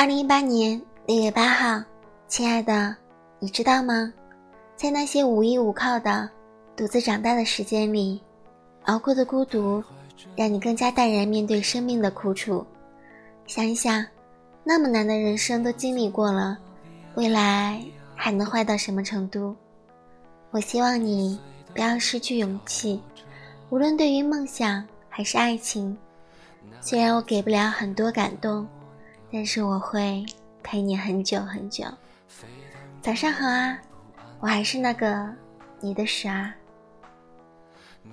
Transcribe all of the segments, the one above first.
二零一八年六月八号，亲爱的，你知道吗？在那些无依无靠的、独自长大的时间里，熬过的孤独，让你更加淡然面对生命的苦楚。想一想，那么难的人生都经历过了，未来还能坏到什么程度？我希望你不要失去勇气，无论对于梦想还是爱情。虽然我给不了很多感动，但是我会陪你很久很久。早上好啊，我还是那个你的十儿。谜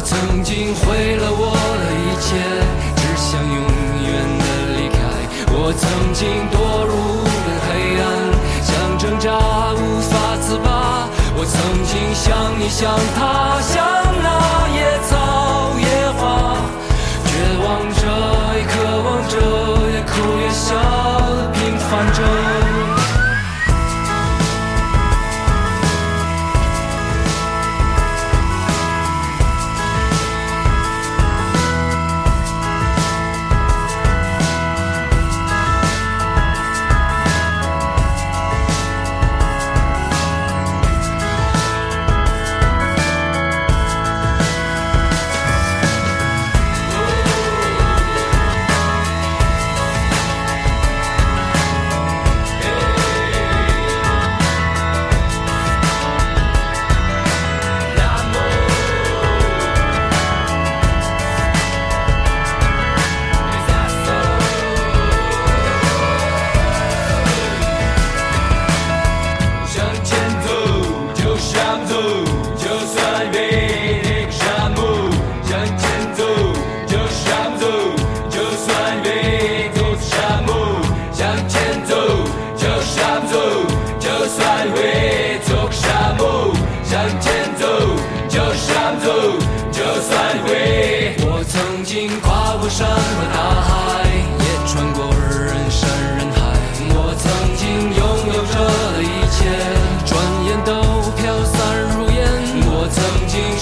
我曾经毁了我的一切，只想永远的离开。我曾经堕入了黑暗，想挣扎无法自拔。我曾经像你，像他，像那野草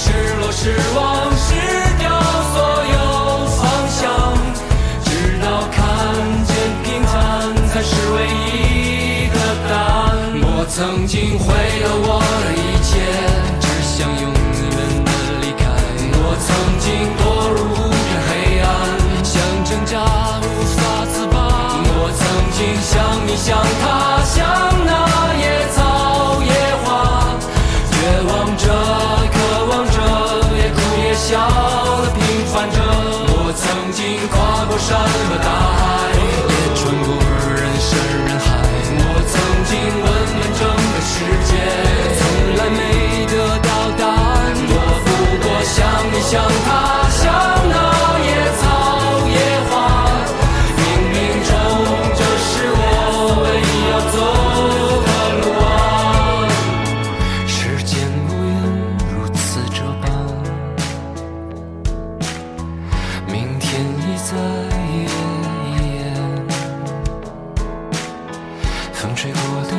失落、失望、失掉所有方向，直到看见平凡才是唯一的答案。我曾经毁了我的一切，只想永远的离开。我曾经堕入笑的平凡着。我曾经狂吹过的